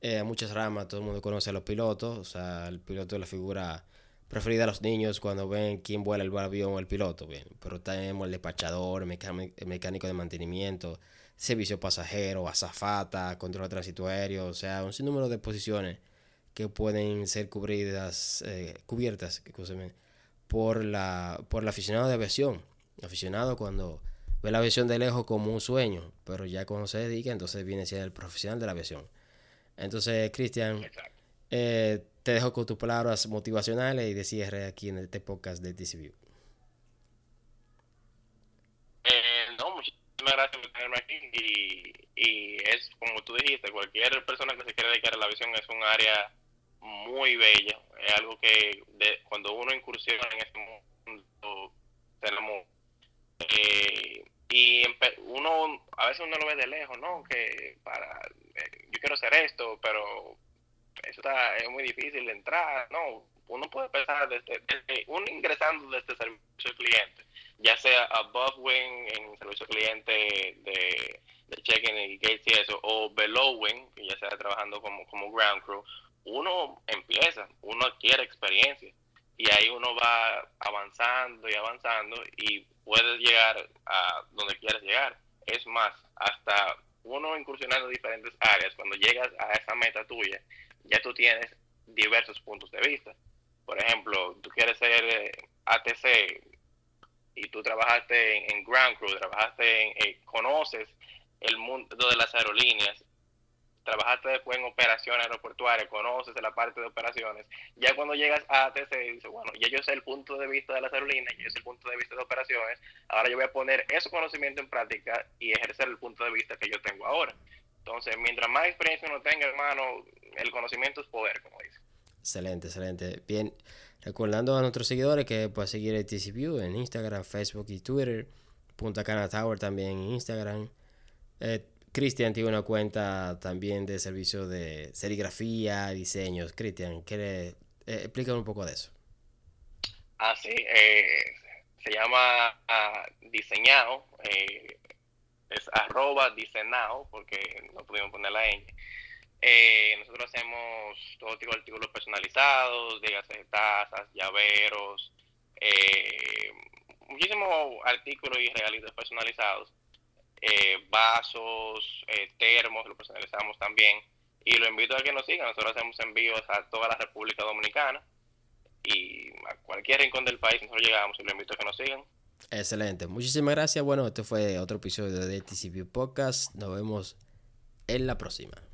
eh, hay muchas ramas, todo el mundo conoce a los pilotos, o sea, el piloto es la figura preferida a los niños cuando ven quién vuela el avión o el piloto, bien. Pero tenemos el despachador, el mecánico de mantenimiento, servicio pasajero, azafata, control de tránsito aéreo, o sea, un sinnúmero de posiciones que pueden ser cubridas, eh, cubiertas, por la por el aficionado de aviación. aficionado cuando ve la aviación de lejos como un sueño, pero ya cuando se dedica, entonces viene siendo el profesional de la aviación. Entonces, Cristian, eh, te dejo con tus palabras motivacionales y de cierre aquí en este podcast de TCView. Eh, no, muchísimas gracias por tenerme aquí y, y es como tú dijiste, cualquier persona que se quiera dedicar a la aviación es un área muy bella. Es algo que de, cuando uno incursiona en este mundo, tenemos. Eh, y uno, a veces uno lo ve de lejos, ¿no? Que para. Eh, yo quiero hacer esto, pero eso está, es muy difícil de entrar, ¿no? Uno puede empezar desde, desde uno ingresando desde servicio al cliente, ya sea above wing en servicio al cliente de, de check-in y gates y eso, o below wing, ya sea trabajando como, como ground crew, uno empieza, uno adquiere experiencia y ahí uno va avanzando y avanzando y puedes llegar a donde quieres llegar. Es más, hasta uno incursionando en diferentes áreas, cuando llegas a esa meta tuya, ya tú tienes diversos puntos de vista. Por ejemplo, tú quieres ser eh, ATC y tú trabajaste en, Ground Crew, trabajaste en, eh, conoces el mundo de las aerolíneas trabajaste después en operaciones aeroportuarias, conoces la parte de operaciones, ya cuando llegas a ATC, dices, bueno, ya yo sé el punto de vista de las aerolíneas, yo sé el punto de vista de operaciones, ahora yo voy a poner ese conocimiento en práctica y ejercer el punto de vista que yo tengo ahora. Entonces, mientras más experiencia uno tenga, hermano, el conocimiento es poder, como dice. Excelente, excelente. Bien, recordando a nuestros seguidores que pueden seguir el TCView en Instagram, Facebook y Twitter, Punta Cana Tower también en Instagram. Eh, Cristian tiene una cuenta también de servicio de serigrafía, diseños. Cristian, ¿quiere eh, un poco de eso? Ah, sí, eh, se llama uh, diseñado, eh, es arroba diseñado, porque no pudimos poner la ñ. Eh, nosotros hacemos todo tipo de artículos personalizados, dígase tazas, llaveros, muchísimos artículos y regalitos personalizados eh, vasos, eh, termos, lo personalizamos también. Y lo invito a que nos sigan. Nosotros hacemos envíos a toda la República Dominicana y a cualquier rincón del país nosotros llegamos y lo invito a que nos sigan. Excelente. Muchísimas gracias. Bueno, este fue otro episodio de TCP Podcast. Nos vemos en la próxima.